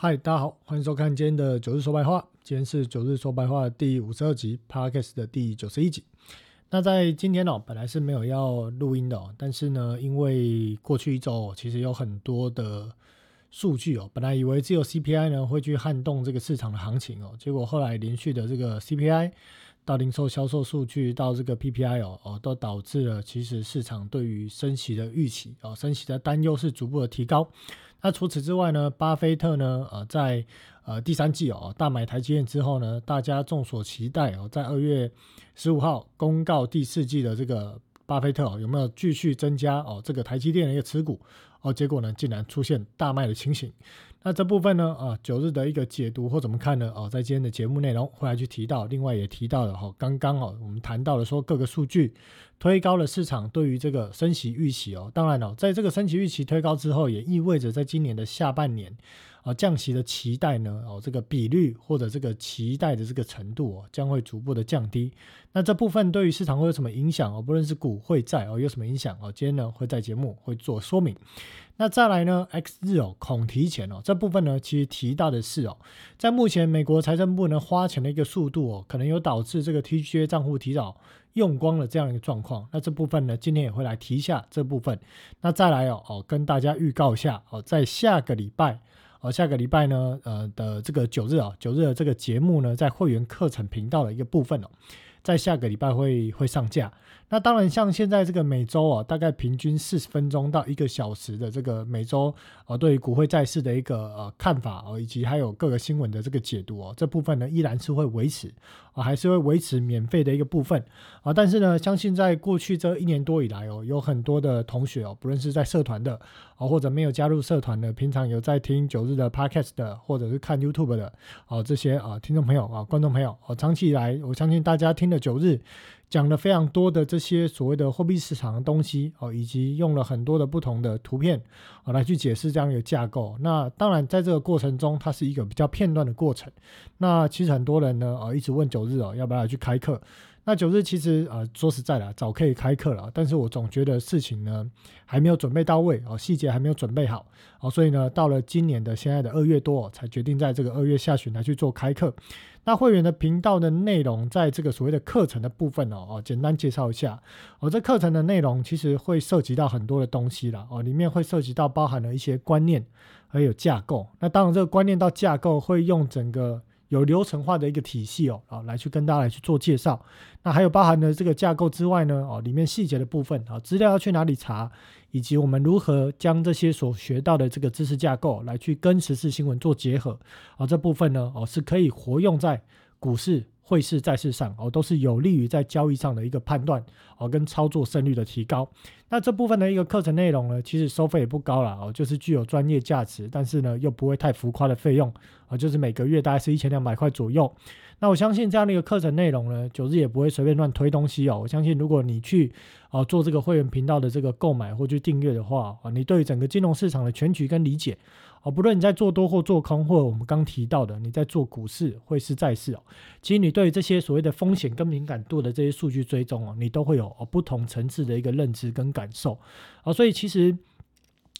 嗨，大家好，欢迎收看今天的九日说白话。今天是九日说白话第五十二集，Podcast 的第九十一集。那在今天哦，本来是没有要录音的，但是呢，因为过去一周其实有很多的数据哦，本来以为只有 CPI 呢会去撼动这个市场的行情哦，结果后来连续的这个 CPI 到零售销售数据到这个 PPI 哦哦，都导致了其实市场对于升息的预期哦，升息的担忧是逐步的提高。那除此之外呢？巴菲特呢？呃，在呃第三季哦，大买台积电之后呢，大家众所期待哦，在二月十五号公告第四季的这个巴菲特哦，有没有继续增加哦这个台积电的一个持股？哦，结果呢，竟然出现大卖的情形。那这部分呢，啊，九日的一个解读或怎么看呢？哦，在今天的节目内容会来去提到，另外也提到了哈，刚刚哦，我们谈到了说各个数据。推高了市场对于这个升息预期哦，当然了，在这个升息预期推高之后，也意味着在今年的下半年，啊降息的期待呢，哦这个比率或者这个期待的这个程度哦，将会逐步的降低。那这部分对于市场会有什么影响哦？不论是股会债哦，有什么影响哦？今天呢会在节目会做说明。那再来呢，X 日哦恐提前哦，这部分呢其实提到的是哦，在目前美国财政部呢花钱的一个速度哦，可能有导致这个 TGA 账户提早。用光了这样一个状况，那这部分呢，今天也会来提一下这部分。那再来哦哦，跟大家预告一下哦，在下个礼拜哦，下个礼拜呢，呃的这个九日啊，九日的这个节目呢，在会员课程频道的一个部分哦，在下个礼拜会会上架。那当然，像现在这个每周啊，大概平均四十分钟到一个小时的这个每周啊，对于股会债市的一个呃看法哦，以及还有各个新闻的这个解读哦，这部分呢依然是会维持啊，还是会维持免费的一个部分啊。但是呢，相信在过去这一年多以来哦，有很多的同学哦，不论是在社团的啊，或者没有加入社团的，平常有在听九日的 podcast 的，或者是看 YouTube 的啊，这些啊听众朋友啊，观众朋友啊，长期以来，我相信大家听了九日。讲了非常多的这些所谓的货币市场的东西哦，以及用了很多的不同的图片啊来去解释这样一个架构。那当然，在这个过程中，它是一个比较片段的过程。那其实很多人呢，呃，一直问九日哦，要不要去开课？那九日其实呃，说实在的，早可以开课了，但是我总觉得事情呢还没有准备到位哦，细节还没有准备好哦，所以呢，到了今年的现在的二月多，才决定在这个二月下旬来去做开课。那会员的频道的内容，在这个所谓的课程的部分哦，哦，简单介绍一下哦。这课程的内容其实会涉及到很多的东西了哦，里面会涉及到包含了一些观念，还有架构。那当然，这个观念到架构会用整个。有流程化的一个体系哦，啊，来去跟大家来去做介绍。那还有包含的这个架构之外呢，哦，里面细节的部分啊，资料要去哪里查，以及我们如何将这些所学到的这个知识架构来去跟时事新闻做结合，啊，这部分呢，哦，是可以活用在股市。汇市债市上哦，都是有利于在交易上的一个判断哦，跟操作胜率的提高。那这部分的一个课程内容呢，其实收费也不高了哦，就是具有专业价值，但是呢又不会太浮夸的费用啊，就是每个月大概是一千两百块左右。那我相信这样的一个课程内容呢，九日也不会随便乱推东西哦。我相信如果你去哦做这个会员频道的这个购买或去订阅的话啊，你对于整个金融市场的全局跟理解。哦，不论你在做多或做空，或者我们刚提到的你在做股市、汇市、债市哦，其实你对于这些所谓的风险跟敏感度的这些数据追踪哦，你都会有不同层次的一个认知跟感受啊，所以其实。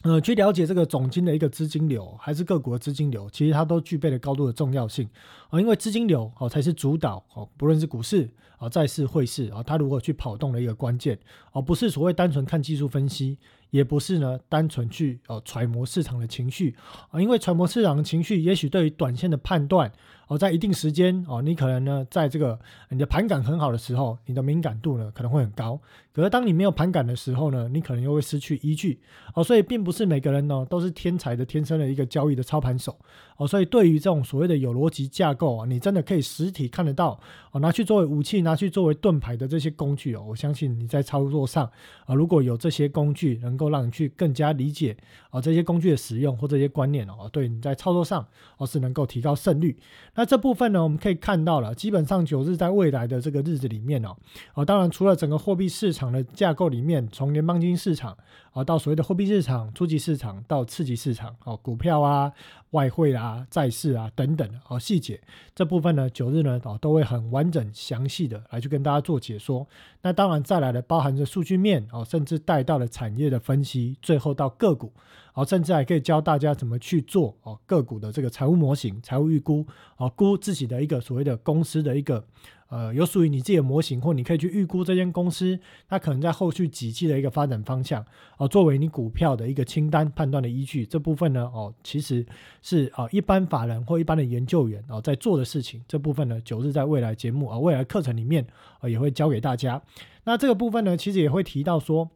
呃，去了解这个总金的一个资金流，还是各国资金流，其实它都具备了高度的重要性啊，因为资金流哦才是主导哦，不论是股市啊、债市、汇市啊，它如何去跑动的一个关键哦，不是所谓单纯看技术分析，也不是呢单纯去哦揣摩市场的情绪啊，因为揣摩市场的情绪，也许对于短线的判断。哦，在一定时间哦，你可能呢，在这个你的盘感很好的时候，你的敏感度呢可能会很高。可是当你没有盘感的时候呢，你可能又会失去依据。哦，所以并不是每个人呢都是天才的、天生的一个交易的操盘手。哦，所以对于这种所谓的有逻辑架构啊，你真的可以实体看得到哦，拿去作为武器、拿去作为盾牌的这些工具哦，我相信你在操作上啊，如果有这些工具能够让你去更加理解啊这些工具的使用或这些观念哦，对你在操作上哦是能够提高胜率。那这部分呢，我们可以看到了，基本上九日在未来的这个日子里面哦，哦，当然除了整个货币市场的架构里面，从联邦基金市场啊到所谓的货币市场、初级市场到次级市场哦，股票啊、外汇啊、债市啊等等哦细节这部分呢，九日呢哦都会很完整详细的来去跟大家做解说。那当然再来的包含着数据面哦，甚至带到了产业的分析，最后到个股。哦，甚至还可以教大家怎么去做哦个股的这个财务模型、财务预估，哦估自己的一个所谓的公司的一个。呃，有属于你自己的模型，或你可以去预估这间公司它可能在后续几季的一个发展方向哦，作为你股票的一个清单判断的依据。这部分呢，哦，其实是啊，一般法人或一般的研究员哦在做的事情。这部分呢，九日在未来节目啊，未来课程里面啊也会教给大家。那这个部分呢，其实也会提到说，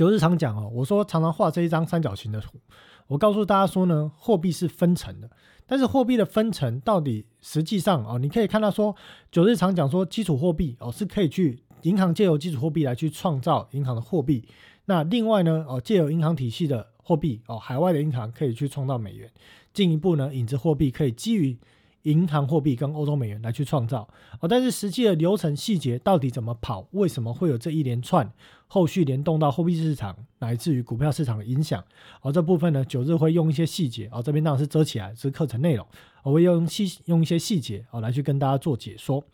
九日常讲哦，我说常常画这一张三角形的图，我告诉大家说呢，货币是分层的。但是货币的分层到底实际上哦，你可以看到说，九日常讲说基础货币哦是可以去银行借由基础货币来去创造银行的货币。那另外呢哦，借由银行体系的货币哦，海外的银行可以去创造美元。进一步呢，影子货币可以基于银行货币跟欧洲美元来去创造哦。但是实际的流程细节到底怎么跑？为什么会有这一连串？后续联动到货币市场乃至于股票市场的影响，而这部分呢，九日会用一些细节，哦，这边当然是遮起来是课程内容，我会用细用一些细节，哦，来去跟大家做解说，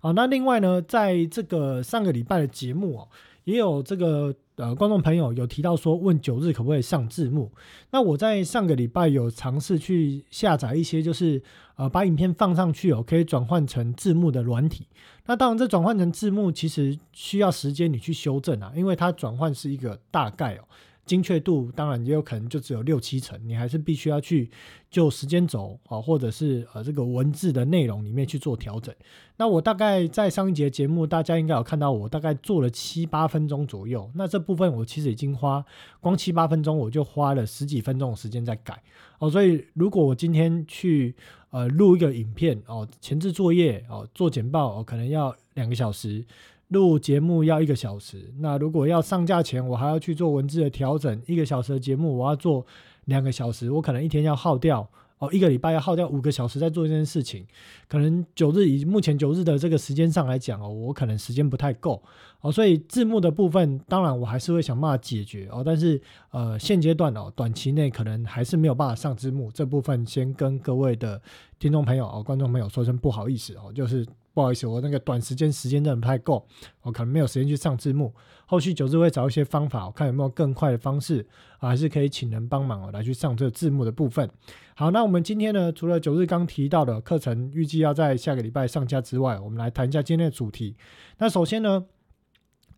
啊，那另外呢，在这个上个礼拜的节目哦，也有这个呃观众朋友有提到说，问九日可不可以上字幕？那我在上个礼拜有尝试去下载一些，就是呃把影片放上去哦，可以转换成字幕的软体。那当然，这转换成字幕其实需要时间你去修正啊，因为它转换是一个大概哦，精确度当然也有可能就只有六七成，你还是必须要去就时间轴啊，或者是呃这个文字的内容里面去做调整。那我大概在上一节节目，大家应该有看到我大概做了七八分钟左右，那这部分我其实已经花光七八分钟，我就花了十几分钟的时间在改哦，所以如果我今天去。呃，录一个影片哦，前置作业哦，做简报哦，可能要两个小时；录节目要一个小时。那如果要上架前，我还要去做文字的调整，一个小时的节目我要做两个小时，我可能一天要耗掉。哦，一个礼拜要耗掉五个小时在做这件事情，可能九日以目前九日的这个时间上来讲哦，我可能时间不太够哦，所以字幕的部分，当然我还是会想办法解决哦，但是呃现阶段哦，短期内可能还是没有办法上字幕，这部分先跟各位的听众朋友哦、观众朋友说声不好意思哦，就是。不好意思，我那个短时间时间真的不太够，我可能没有时间去上字幕。后续九日会找一些方法，我看有没有更快的方式啊，还是可以请人帮忙哦，来去上这个字幕的部分。好，那我们今天呢，除了九日刚提到的课程预计要在下个礼拜上架之外，我们来谈一下今天的主题。那首先呢。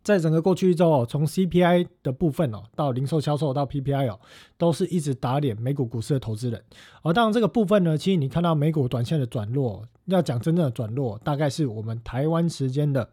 在整个过去一周哦，从 CPI 的部分哦，到零售销售到 PPI 哦，都是一直打脸美股股市的投资人。而当然这个部分呢，其实你看到美股短线的转弱，要讲真正的转弱，大概是我们台湾时间的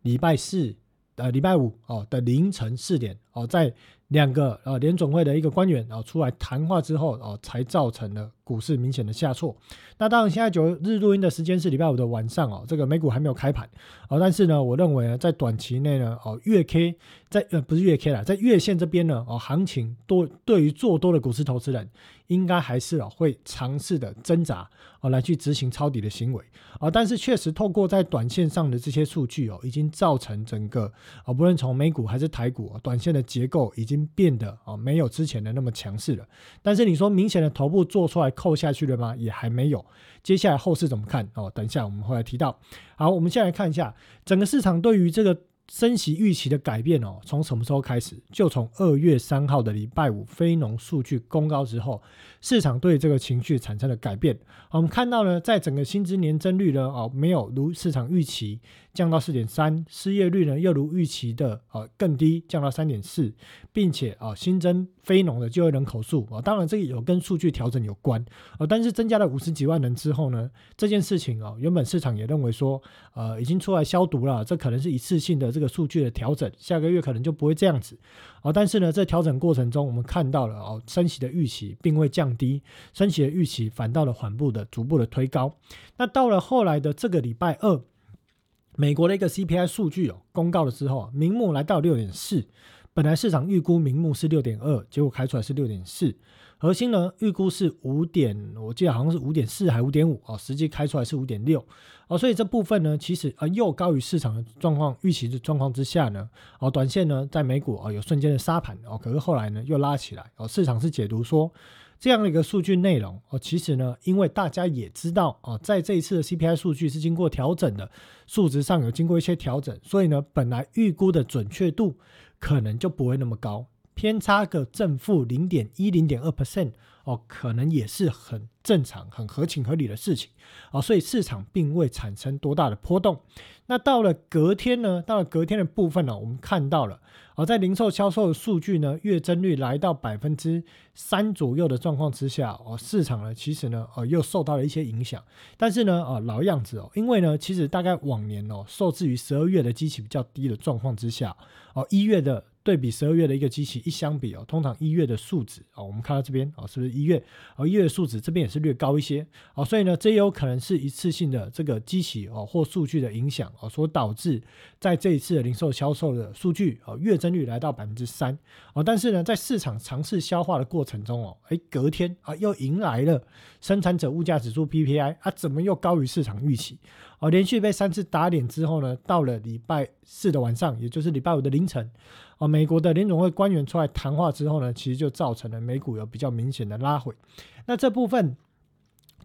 礼拜四呃礼拜五哦的凌晨四点哦，在两个呃联总会的一个官员啊出来谈话之后哦，才造成了股市明显的下挫。那当然，现在九日录音的时间是礼拜五的晚上哦，这个美股还没有开盘哦。但是呢，我认为呢，在短期内呢，哦，月 K 在呃不是月 K 了，在月线这边呢，哦，行情多对于做多的股市投资人，应该还是哦会尝试的挣扎哦来去执行抄底的行为啊。但是确实透过在短线上的这些数据哦，已经造成整个哦，不论从美股还是台股，短线的结构已经变得哦没有之前的那么强势了。但是你说明显的头部做出来扣下去了吗？也还没有。接下来后市怎么看哦？等一下我们会来提到。好，我们先来看一下整个市场对于这个升息预期的改变哦。从什么时候开始？就从二月三号的礼拜五非农数据公告之后，市场对这个情绪产生了改变。我们看到呢，在整个薪资年增率呢哦，没有如市场预期。降到四点三，失业率呢又如预期的呃更低，降到三点四，并且啊新增非农的就业人口数啊，当然这个有跟数据调整有关啊，但是增加了五十几万人之后呢，这件事情啊原本市场也认为说呃已经出来消毒了，这可能是一次性的这个数据的调整，下个月可能就不会这样子啊，但是呢在调整过程中，我们看到了哦升息的预期并未降低，升息的预期反倒了缓步的逐步的推高，那到了后来的这个礼拜二。美国的一个 CPI 数据哦，公告了之后啊，明目来到六点四，本来市场预估明目是六点二，结果开出来是六点四，核心呢预估是五点，我记得好像是五点四还五点五哦，实际开出来是五点六哦，所以这部分呢，其实啊又高于市场的状况预期的状况之下呢，哦，短线呢在美股啊有瞬间的杀盘哦，可是后来呢又拉起来哦，市场是解读说。这样的一个数据内容哦，其实呢，因为大家也知道哦，在这一次的 CPI 数据是经过调整的，数值上有经过一些调整，所以呢，本来预估的准确度可能就不会那么高。偏差个正负零点一、零点二 percent 哦，可能也是很正常、很合情合理的事情哦，所以市场并未产生多大的波动。那到了隔天呢？到了隔天的部分呢，我们看到了哦，在零售销售的数据呢，月增率来到百分之三左右的状况之下哦，市场呢其实呢呃又受到了一些影响。但是呢啊老样子哦，因为呢其实大概往年哦，受制于十二月的基期比较低的状况之下哦，一月的。对比十二月的一个机器一相比哦，通常一月的数值哦，我们看到这边哦，是不是一月哦？一月的数值这边也是略高一些哦，所以呢，这有可能是一次性的这个机器哦或数据的影响哦，所导致在这一次的零售销售的数据哦，月增率来到百分之三哦，但是呢，在市场尝试消化的过程中哦，哎，隔天啊又迎来了生产者物价指数 PPI 啊，怎么又高于市场预期？哦，连续被三次打脸之后呢，到了礼拜四的晚上，也就是礼拜五的凌晨，哦，美国的联总会官员出来谈话之后呢，其实就造成了美股有比较明显的拉回。那这部分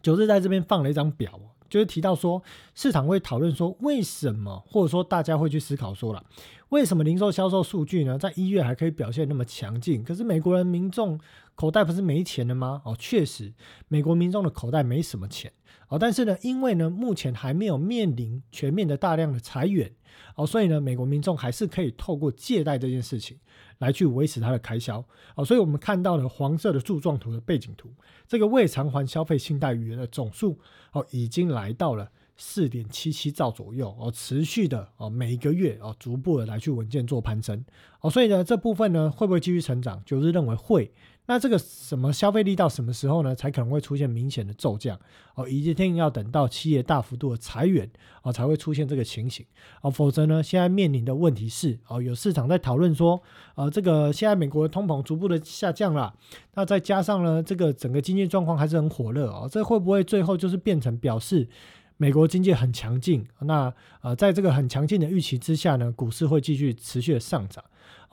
九日在这边放了一张表，就是提到说，市场会讨论说，为什么，或者说大家会去思考说了，为什么零售销售数据呢，在一月还可以表现那么强劲？可是美国人民众口袋不是没钱了吗？哦，确实，美国民众的口袋没什么钱。哦，但是呢，因为呢，目前还没有面临全面的大量的裁员，哦，所以呢，美国民众还是可以透过借贷这件事情来去维持它的开销，哦，所以我们看到了黄色的柱状图的背景图，这个未偿还消费信贷余额的总数，哦，已经来到了四点七七兆左右，哦，持续的哦，每一个月哦，逐步的来去稳健做攀升，哦，所以呢，这部分呢，会不会继续成长？就是认为会。那这个什么消费力到什么时候呢？才可能会出现明显的骤降哦？一定要等到企业大幅度的裁员哦，才会出现这个情形哦。否则呢，现在面临的问题是哦，有市场在讨论说，呃，这个现在美国的通膨逐步的下降了，那再加上呢，这个整个经济状况还是很火热哦，这会不会最后就是变成表示美国经济很强劲？那呃，在这个很强劲的预期之下呢，股市会继续持续的上涨？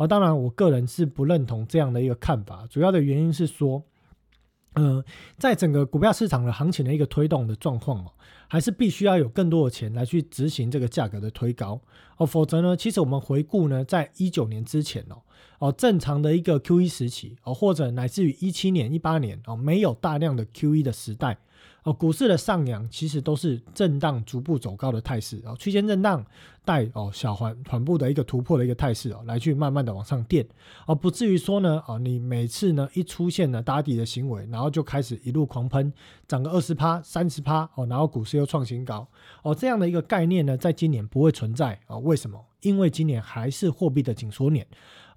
哦，当然，我个人是不认同这样的一个看法。主要的原因是说，嗯，在整个股票市场的行情的一个推动的状况哦，还是必须要有更多的钱来去执行这个价格的推高哦，否则呢，其实我们回顾呢，在一九年之前哦，哦，正常的一个 Q E 时期哦，或者乃至于一七年、一八年哦，没有大量的 Q E 的时代。哦，股市的上扬其实都是震荡逐步走高的态势哦，区间震荡带哦小缓缓步的一个突破的一个态势哦，来去慢慢的往上垫哦，不至于说呢哦，你每次呢一出现了打底的行为，然后就开始一路狂喷，涨个二十趴、三十趴哦，然后股市又创新高哦，这样的一个概念呢，在今年不会存在啊？为什么？因为今年还是货币的紧缩年。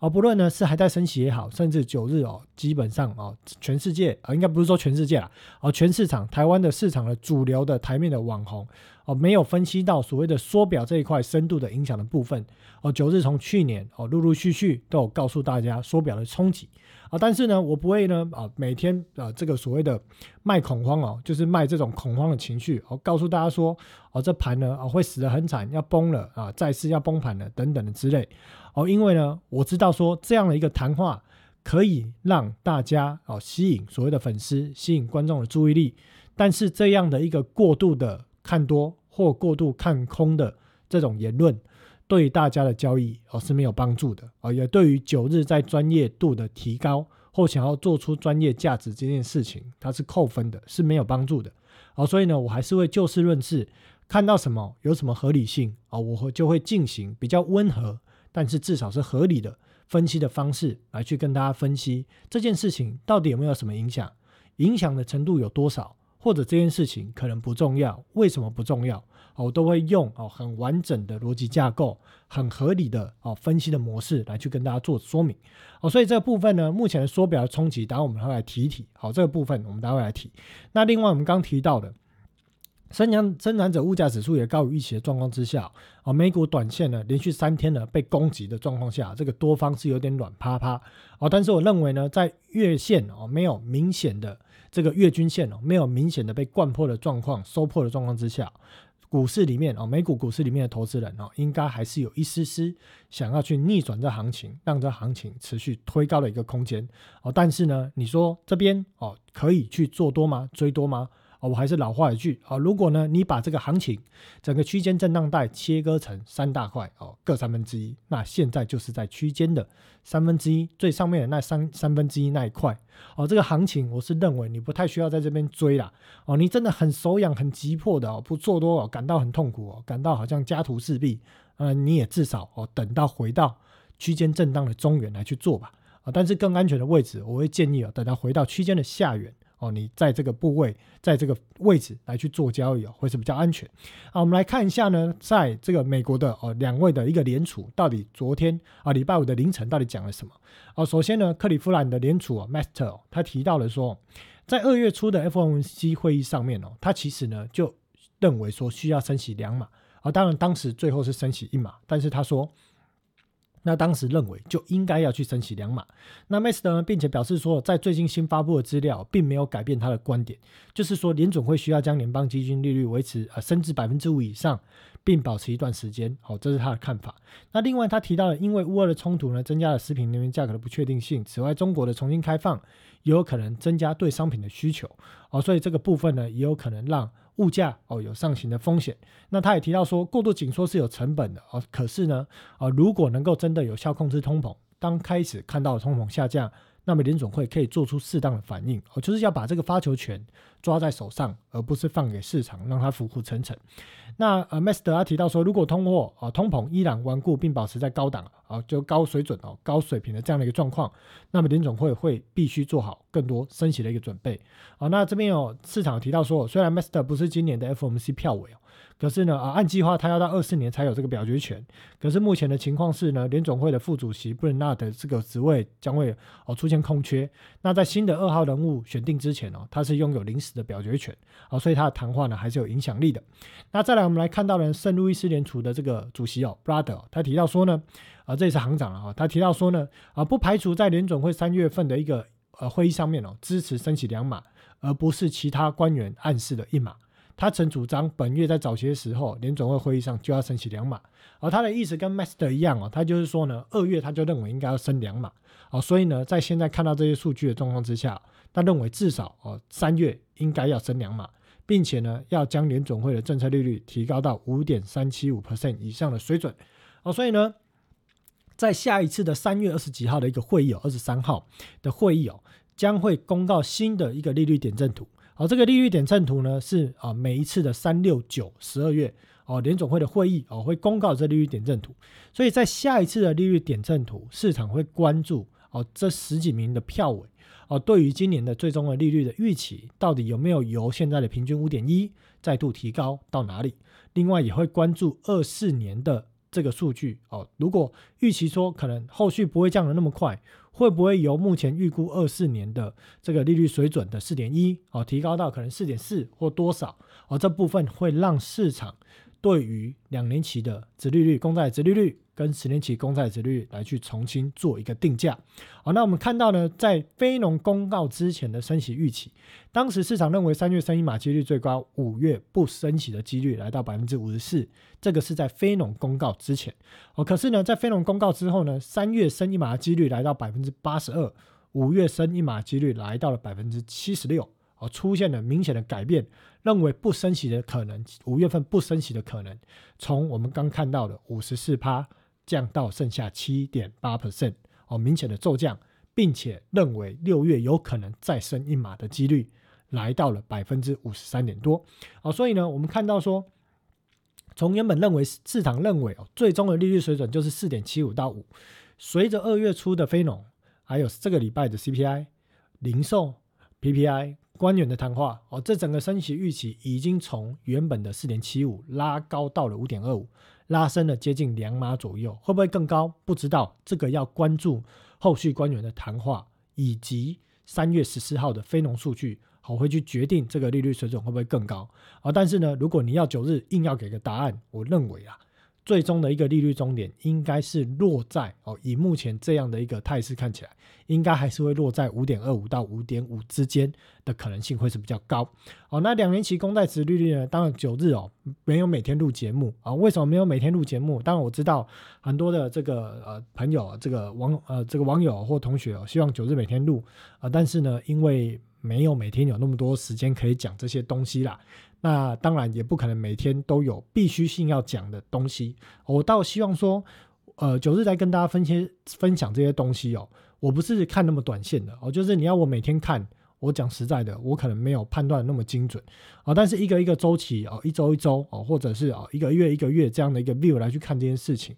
哦，不论呢是还在升息也好，甚至九日哦，基本上哦，全世界啊，应该不是说全世界啦，哦，全市场台湾的市场的主流的台面的网红哦，没有分析到所谓的缩表这一块深度的影响的部分哦，九日从去年哦，陆陆续续都有告诉大家缩表的冲击啊，但是呢，我不会呢啊，每天啊这个所谓的卖恐慌哦，就是卖这种恐慌的情绪哦，告诉大家说哦，这盘呢啊会死得很惨，要崩了啊，再次要崩盘了等等的之类。哦，因为呢，我知道说这样的一个谈话可以让大家哦吸引所谓的粉丝，吸引观众的注意力，但是这样的一个过度的看多或过度看空的这种言论，对大家的交易哦是没有帮助的哦，也对于九日在专业度的提高或想要做出专业价值这件事情，它是扣分的，是没有帮助的哦，所以呢，我还是会就事论事，看到什么有什么合理性啊，我会就会进行比较温和。但是至少是合理的分析的方式来去跟大家分析这件事情到底有没有什么影响，影响的程度有多少，或者这件事情可能不重要，为什么不重要？我都会用哦很完整的逻辑架构，很合理的哦分析的模式来去跟大家做说明哦。所以这个部分呢，目前的缩表的冲击，等我们会来提一提。好，这个部分我们待会来提。那另外我们刚提到的。生产生产者物价指数也高于预期的状况之下，啊，美股短线呢连续三天呢被攻击的状况下，这个多方是有点软趴趴，哦，但是我认为呢，在月线哦没有明显的这个月均线哦没有明显的被灌破的状况收破的状况之下，股市里面哦美股股市里面的投资人哦应该还是有一丝丝想要去逆转这行情，让这行情持续推高的一个空间，哦，但是呢，你说这边哦可以去做多吗？追多吗？哦，我还是老话一句啊，如果呢你把这个行情整个区间震荡带切割成三大块哦，各三分之一，那现在就是在区间的三分之一最上面的那三三分之一那一块哦，这个行情我是认为你不太需要在这边追啦哦，你真的很手痒很急迫的哦，不做多哦，感到很痛苦哦，感到好像家徒四壁，呃，你也至少哦等到回到区间震荡的中原来去做吧啊，但是更安全的位置，我会建议哦，等到回到区间的下缘。哦，你在这个部位，在这个位置来去做交易哦，会是比较安全。好，我们来看一下呢，在这个美国的哦两位的一个联储，到底昨天啊礼拜五的凌晨到底讲了什么？哦，首先呢，克利夫兰的联储哦 Master 他提到了说，在二月初的 FOMC 会议上面哦，他其实呢就认为说需要升息两码啊，当然当时最后是升息一码，但是他说。那当时认为就应该要去升息两码。那 m a s t e r 呢，并且表示说，在最近新发布的资料，并没有改变他的观点，就是说联总会需要将联邦基金利率维持呃升至百分之五以上，并保持一段时间。好，这是他的看法。那另外他提到了，因为乌俄的冲突呢，增加了食品能源价格的不确定性。此外，中国的重新开放也有可能增加对商品的需求。哦，所以这个部分呢，也有可能让。物价哦有上行的风险，那他也提到说，过度紧缩是有成本的哦。可是呢，啊如果能够真的有效控制通膨，当开始看到通膨下降。那么联总会可以做出适当的反应，哦，就是要把这个发球权抓在手上，而不是放给市场让它浮浮沉沉。那呃，m 斯德他提到说，如果通货啊通膨依然顽固并保持在高档啊就高水准哦高水平的这样的一个状况，那么联总会会必须做好更多升息的一个准备。好，那这边有市场提到说，虽然 m 斯德不是今年的 FOMC 票委哦。可是呢，啊，按计划他要到二四年才有这个表决权。可是目前的情况是呢，联总会的副主席布伦纳的这个职位将会哦出现空缺。那在新的二号人物选定之前哦，他是拥有临时的表决权啊，所以他的谈话呢还是有影响力的。那再来，我们来看到呢，圣路易斯联储的这个主席哦，Brother，他提到说呢，啊，这也是行长了哈，他提到说呢，啊，不排除在联总会三月份的一个呃会议上面哦，支持升起两码，而不是其他官员暗示的一码。他曾主张本月在早些时候联总会会议上就要升起两码，而他的意思跟 Master 一样哦，他就是说呢，二月他就认为应该要升两码，哦，所以呢，在现在看到这些数据的状况之下，他认为至少哦三月应该要升两码，并且呢，要将联总会的政策利率提高到五点三七五 percent 以上的水准，哦，所以呢，在下一次的三月二十几号的一个会议哦，二十三号的会议哦，将会公告新的一个利率点阵图。好，这个利率点阵图呢是啊，每一次的三六九十二月哦，联总会的会议哦会公告这利率点阵图，所以在下一次的利率点阵图，市场会关注哦这十几名的票委哦，对于今年的最终的利率的预期，到底有没有由现在的平均五点一再度提高到哪里？另外也会关注二四年的这个数据哦，如果预期说可能后续不会降的那么快。会不会由目前预估二四年的这个利率水准的四点一哦，提高到可能四点四或多少哦？这部分会让市场对于两年期的殖利率、公债殖利率。跟十年期公债殖率来去重新做一个定价，好，那我们看到呢，在非农公告之前的升息预期，当时市场认为三月升一码几率最高，五月不升息的几率来到百分之五十四，这个是在非农公告之前，哦，可是呢，在非农公告之后呢，三月升一码的几率来到百分之八十二，五月升一码几率来到了百分之七十六，哦，出现了明显的改变。认为不升息的可能，五月份不升息的可能，从我们刚看到的五十四趴。降到剩下七点八 percent 哦，明显的骤降，并且认为六月有可能再升一码的几率来到了百分之五十三点多哦，所以呢，我们看到说，从原本认为市场认为哦，最终的利率水准就是四点七五到五，随着二月初的非农，还有这个礼拜的 CPI、零售、PPI、官员的谈话哦，这整个升息预期已经从原本的四点七五拉高到了五点二五。拉伸了接近两码左右，会不会更高？不知道，这个要关注后续官员的谈话，以及三月十四号的非农数据，好会去决定这个利率水准会不会更高啊？但是呢，如果你要九日硬要给个答案，我认为啊。最终的一个利率终点应该是落在哦，以目前这样的一个态势看起来，应该还是会落在五点二五到五点五之间的可能性会是比较高哦。那两年期公债值利率呢？当然九日哦没有每天录节目啊。为什么没有每天录节目？当然我知道很多的这个呃朋友，这个网呃这个网友或同学哦，希望九日每天录啊，但是呢，因为没有每天有那么多时间可以讲这些东西啦。那当然也不可能每天都有必须性要讲的东西。我倒希望说，呃，九日在跟大家分些分享这些东西哦。我不是看那么短线的哦，就是你要我每天看，我讲实在的，我可能没有判断那么精准啊。但是一个一个周期哦，一周一周哦，或者是哦一个月一个月这样的一个 view 来去看这件事情。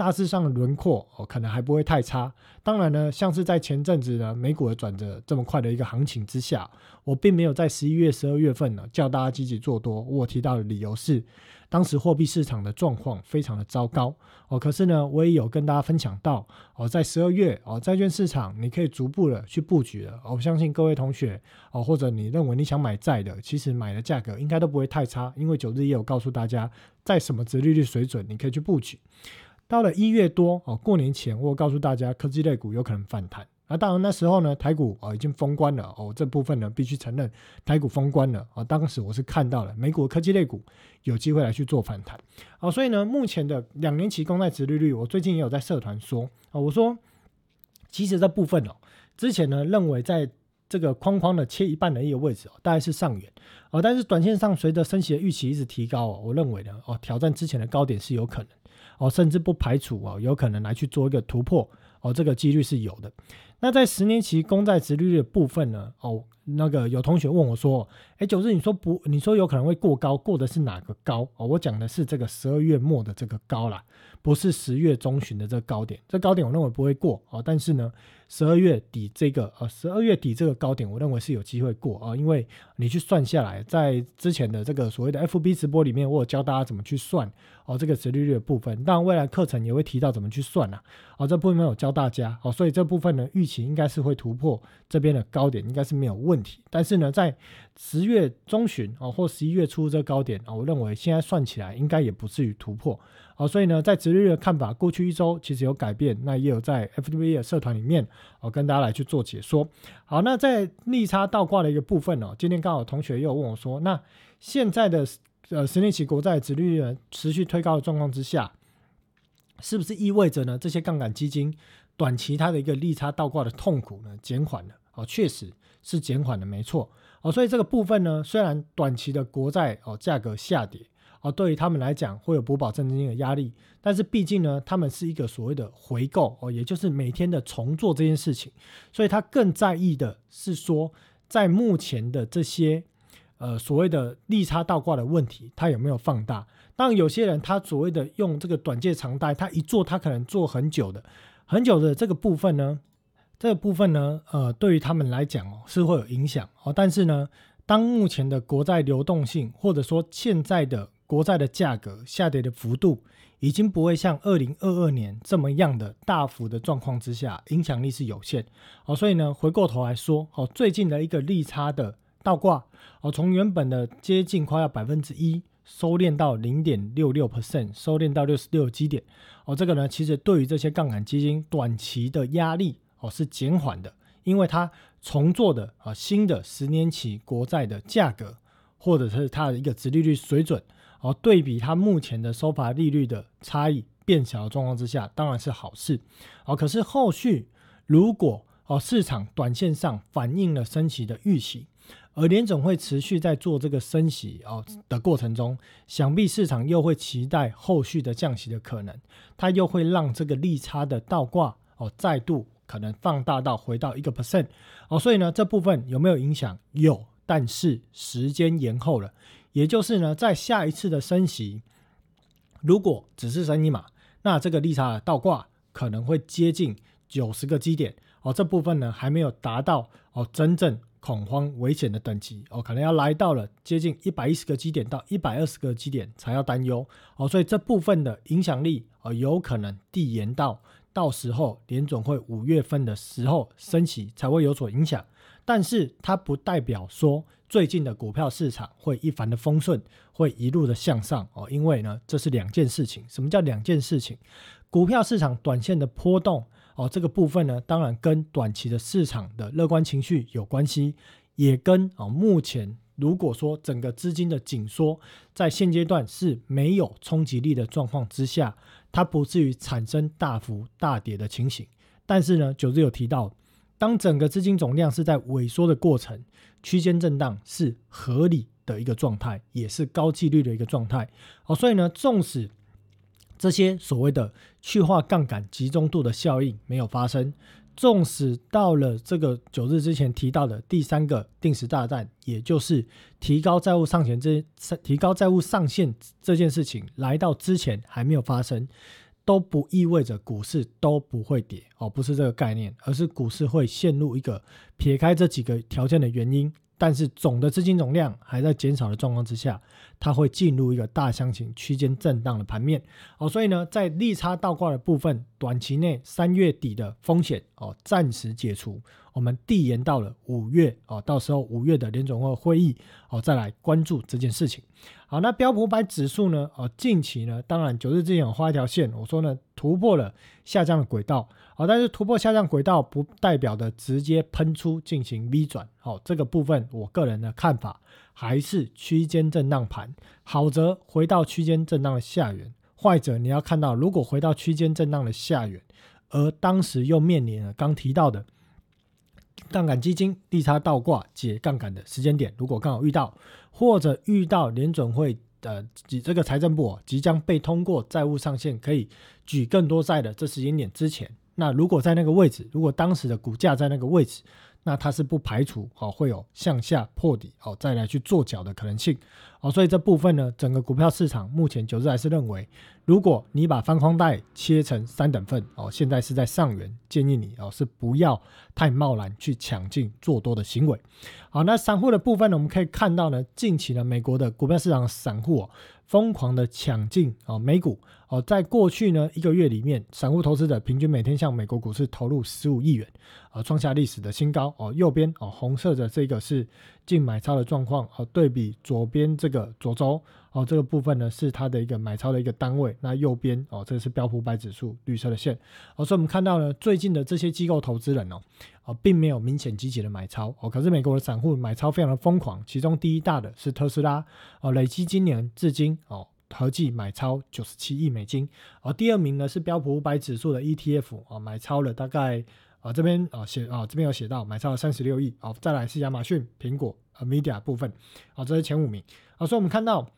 大致上的轮廓哦，可能还不会太差。当然呢，像是在前阵子呢，美股的转折这么快的一个行情之下，我并没有在十一月、十二月份呢叫大家积极做多。我提到的理由是，当时货币市场的状况非常的糟糕哦。可是呢，我也有跟大家分享到哦，在十二月哦，债券市场你可以逐步的去布局了。我相信各位同学哦，或者你认为你想买债的，其实买的价格应该都不会太差，因为九日也有告诉大家，在什么值利率水准你可以去布局。到了一月多哦，过年前我告诉大家，科技类股有可能反弹。那当然那时候呢，台股哦已经封关了哦，这部分呢必须承认，台股封关了啊。当时我是看到了美股科技类股有机会来去做反弹哦，所以呢，目前的两年期公债殖利率，我最近也有在社团说啊，我说其实这部分哦，之前呢认为在这个框框的切一半的一个位置哦，大概是上缘哦，但是短线上随着升息的预期一直提高哦，我认为呢哦，挑战之前的高点是有可能。哦，甚至不排除哦，有可能来去做一个突破哦，这个几率是有的。那在十年期公债殖利率的部分呢？哦，那个有同学问我说：“哎，九日，你说不？你说有可能会过高，过的是哪个高？哦，我讲的是这个十二月末的这个高啦，不是十月中旬的这个高点。这高点我认为不会过哦，但是呢。”十二月底这个呃，十二月底这个高点，我认为是有机会过啊，因为你去算下来，在之前的这个所谓的 FB 直播里面，我有教大家怎么去算哦，这个折利率的部分，当然未来课程也会提到怎么去算啊，哦，这部分有教大家哦，所以这部分呢，预期应该是会突破这边的高点，应该是没有问题。但是呢，在十月中旬哦，或十一月初这个高点啊，我认为现在算起来应该也不至于突破。哦，所以呢，在直日的看法，过去一周其实有改变，那也有在 F B 的社团里面，哦，跟大家来去做解说。好，那在利差倒挂的一个部分哦，今天刚好同学又问我说，那现在的呃十年期国债直率持续推高的状况之下，是不是意味着呢这些杠杆基金短期它的一个利差倒挂的痛苦呢减缓了？哦，确实是减缓了，没错。哦，所以这个部分呢，虽然短期的国债哦价格下跌。哦，对于他们来讲会有补保证金的压力，但是毕竟呢，他们是一个所谓的回购哦，也就是每天的重做这件事情，所以他更在意的是说，在目前的这些呃所谓的利差倒挂的问题，他有没有放大？当，有些人他所谓的用这个短借长贷，他一做他可能做很久的，很久的这个部分呢，这个部分呢，呃，对于他们来讲哦是会有影响。哦，但是呢，当目前的国债流动性或者说现在的国债的价格下跌的幅度已经不会像二零二二年这么样的大幅的状况之下，影响力是有限。哦，所以呢，回过头来说，哦，最近的一个利差的倒挂，哦，从原本的接近快要百分之一，收敛到零点六六 percent，收敛到六十六基点。哦，这个呢，其实对于这些杠杆基金短期的压力，哦，是减缓的，因为它重做的啊新的十年期国债的价格，或者是它的一个殖利率水准。哦，对比它目前的收发利率的差异变小的状况之下，当然是好事。哦，可是后续如果哦市场短线上反映了升息的预期，而联总会持续在做这个升息哦的过程中，想必市场又会期待后续的降息的可能，它又会让这个利差的倒挂哦再度可能放大到回到一个 percent 哦，所以呢这部分有没有影响？有，但是时间延后了。也就是呢，在下一次的升息，如果只是升一码，那这个利差倒挂可能会接近九十个基点哦。这部分呢还没有达到哦真正恐慌危险的等级哦，可能要来到了接近一百一十个基点到一百二十个基点才要担忧哦。所以这部分的影响力哦，有可能递延到到时候联总会五月份的时候升息才会有所影响。但是它不代表说最近的股票市场会一帆的风顺，会一路的向上哦，因为呢，这是两件事情。什么叫两件事情？股票市场短线的波动哦，这个部分呢，当然跟短期的市场的乐观情绪有关系，也跟啊目前如果说整个资金的紧缩在现阶段是没有冲击力的状况之下，它不至于产生大幅大跌的情形。但是呢，九日有提到。当整个资金总量是在萎缩的过程，区间震荡是合理的一个状态，也是高纪律的一个状态。哦，所以呢，纵使这些所谓的去化杠杆集中度的效应没有发生。纵使到了这个九日之前提到的第三个定时炸弹，也就是提高债务上限这提高债务上限这件事情来到之前还没有发生，都不意味着股市都不会跌哦，不是这个概念，而是股市会陷入一个撇开这几个条件的原因。但是总的资金总量还在减少的状况之下，它会进入一个大箱型区间震荡的盘面哦，所以呢，在利差倒挂的部分，短期内三月底的风险哦暂时解除，我们递延到了五月哦，到时候五月的联总会会议哦再来关注这件事情。好，那标普百指数呢？哦，近期呢，当然九日之前有画一条线，我说呢突破了下降的轨道。好，但是突破下降轨道不代表的直接喷出进行 V 转。好，这个部分我个人的看法还是区间震荡盘，好则回到区间震荡的下缘，坏者你要看到如果回到区间震荡的下缘，而当时又面临了刚提到的。杠杆基金利差倒挂解杠杆的时间点，如果刚好遇到，或者遇到联准会的这个财政部即将被通过债务上限可以举更多债的这时间点之前，那如果在那个位置，如果当时的股价在那个位置，那它是不排除哦会有向下破底哦再来去做脚的可能性。哦，所以这部分呢，整个股票市场目前九日还是认为。如果你把方框带切成三等份哦，现在是在上缘，建议你哦是不要太贸然去抢进做多的行为。好，那散户的部分呢，我们可以看到呢，近期呢美国的股票市场散户哦疯狂的抢进哦美股哦，在过去呢一个月里面，散户投资者平均每天向美国股市投入十五亿元，啊创下历史的新高哦。右边哦红色的这个是净买超的状况哦，对比左边这个左周。哦，这个部分呢是它的一个买超的一个单位。那右边哦，这个是标普百指数绿色的线。哦，所以我们看到呢，最近的这些机构投资人哦，哦，并没有明显积极的买超。哦，可是美国的散户买超非常的疯狂。其中第一大的是特斯拉。哦，累积今年至今哦，合计买超九十七亿美金。而，第二名呢是标普五百指数的 ETF。啊，买超了大概啊这边啊写啊这边有写到买超了三十六亿。啊，再来是亚马逊、苹果和 Media 部分。啊，这是前五名。啊，所以我们看到。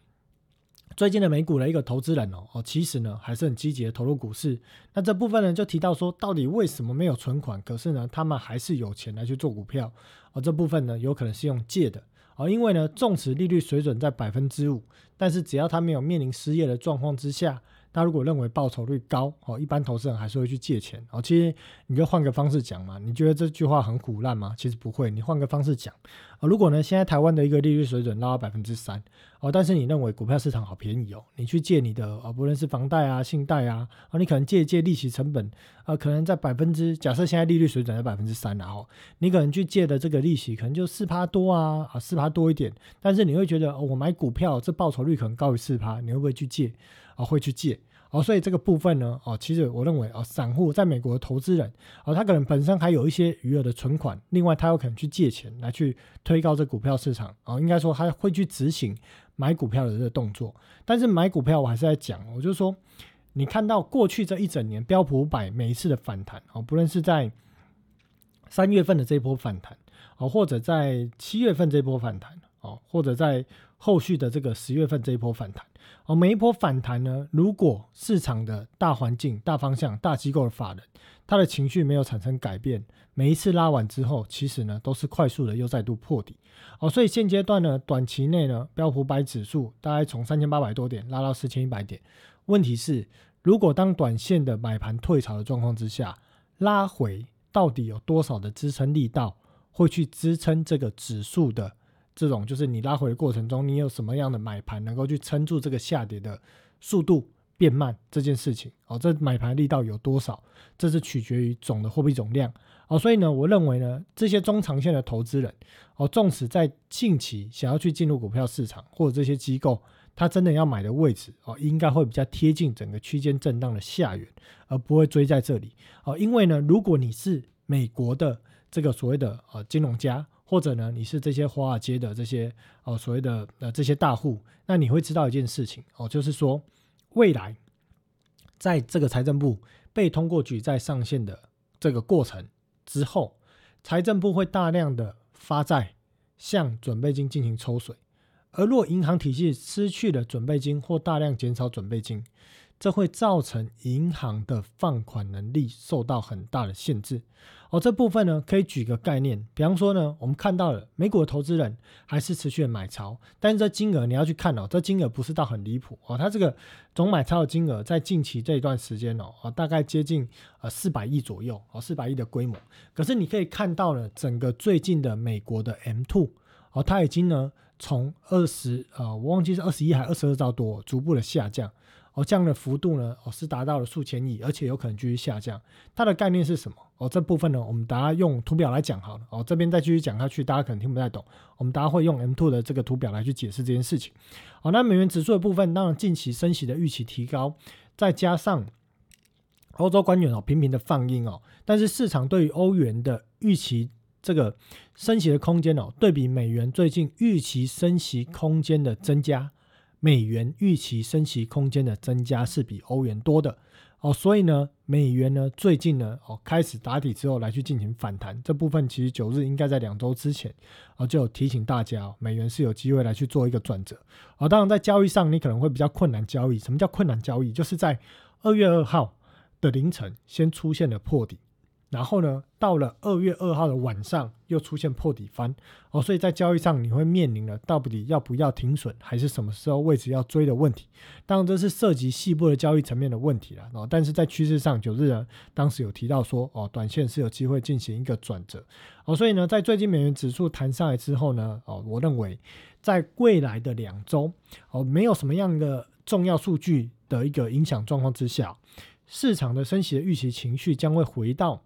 最近的美股的一个投资人哦哦，其实呢还是很积极的投入股市。那这部分呢就提到说，到底为什么没有存款，可是呢他们还是有钱来去做股票？而，这部分呢有可能是用借的而，因为呢纵使利率水准在百分之五，但是只要他没有面临失业的状况之下。那如果认为报酬率高哦，一般投资人还是会去借钱哦。其实你就换个方式讲嘛，你觉得这句话很苦烂吗？其实不会，你换个方式讲啊。如果呢，现在台湾的一个利率水准拉到百分之三哦，但是你认为股票市场好便宜哦，你去借你的啊，不论是房贷啊、信贷啊，啊，你可能借借利息成本啊，可能在百分之，假设现在利率水准在百分之三然后你可能去借的这个利息可能就四趴多啊啊，四趴多一点，但是你会觉得哦，我买股票这报酬率可能高于四趴，你会不会去借？啊，会去借哦，所以这个部分呢，哦，其实我认为哦，散户在美国的投资人哦，他可能本身还有一些余额的存款，另外他有可能去借钱来去推高这股票市场哦，应该说他会去执行买股票的这个动作。但是买股票我还是在讲，我就说你看到过去这一整年标普五百每一次的反弹哦，不论是在三月份的这一波反弹哦，或者在七月份这波反弹哦，或者在后续的这个十月份这一波反弹。哦，每一波反弹呢，如果市场的大环境、大方向、大机构的法人，他的情绪没有产生改变，每一次拉完之后，其实呢都是快速的又再度破底。哦，所以现阶段呢，短期内呢，标普百指数大概从三千八百多点拉到四千一百点。问题是，如果当短线的买盘退潮的状况之下，拉回到底有多少的支撑力道会去支撑这个指数的？这种就是你拉回的过程中，你有什么样的买盘能够去撑住这个下跌的速度变慢这件事情哦，这买盘力道有多少，这是取决于总的货币总量哦。所以呢，我认为呢，这些中长线的投资人哦，纵使在近期想要去进入股票市场，或者这些机构，他真的要买的位置哦，应该会比较贴近整个区间震荡的下缘，而不会追在这里哦。因为呢，如果你是美国的这个所谓的呃金融家。或者呢，你是这些华尔街的这些哦所谓的呃这些大户，那你会知道一件事情哦，就是说未来在这个财政部被通过举债上限的这个过程之后，财政部会大量的发债，向准备金进行抽水。而若银行体系失去了准备金或大量减少准备金，这会造成银行的放款能力受到很大的限制。哦，这部分呢，可以举个概念，比方说呢，我们看到了美股的投资人还是持续的买超，但是这金额你要去看哦，这金额不是到很离谱哦，它这个总买超的金额在近期这一段时间哦，大概接近呃四百亿左右哦，四百亿的规模。可是你可以看到呢，整个最近的美国的 M two 哦，它已经呢从二十呃，我忘记是二十一还二十二兆多，逐步的下降。哦，这样的幅度呢，哦是达到了数千亿，而且有可能继续下降。它的概念是什么？哦，这部分呢，我们大家用图表来讲好了。哦，这边再继续讲下去，大家可能听不太懂。我们大家会用 M two 的这个图表来去解释这件事情。好，那美元指数的部分，当然近期升息的预期提高，再加上欧洲官员哦频频的放鹰哦，但是市场对于欧元的预期这个升息的空间哦，对比美元最近预期升息空间的增加。美元预期升息空间的增加是比欧元多的哦，所以呢，美元呢最近呢哦开始打底之后来去进行反弹，这部分其实九日应该在两周之前哦就有提醒大家哦，美元是有机会来去做一个转折啊。当然在交易上你可能会比较困难交易，什么叫困难交易？就是在二月二号的凌晨先出现了破底。然后呢，到了二月二号的晚上，又出现破底翻哦，所以在交易上你会面临了到底要不要停损，还是什么时候位置要追的问题。当然，这是涉及细部的交易层面的问题了哦。但是在趋势上，九日呢当时有提到说哦，短线是有机会进行一个转折哦。所以呢，在最近美元指数弹上来之后呢，哦，我认为在未来的两周哦，没有什么样的重要数据的一个影响状况之下，市场的升息的预期情绪将会回到。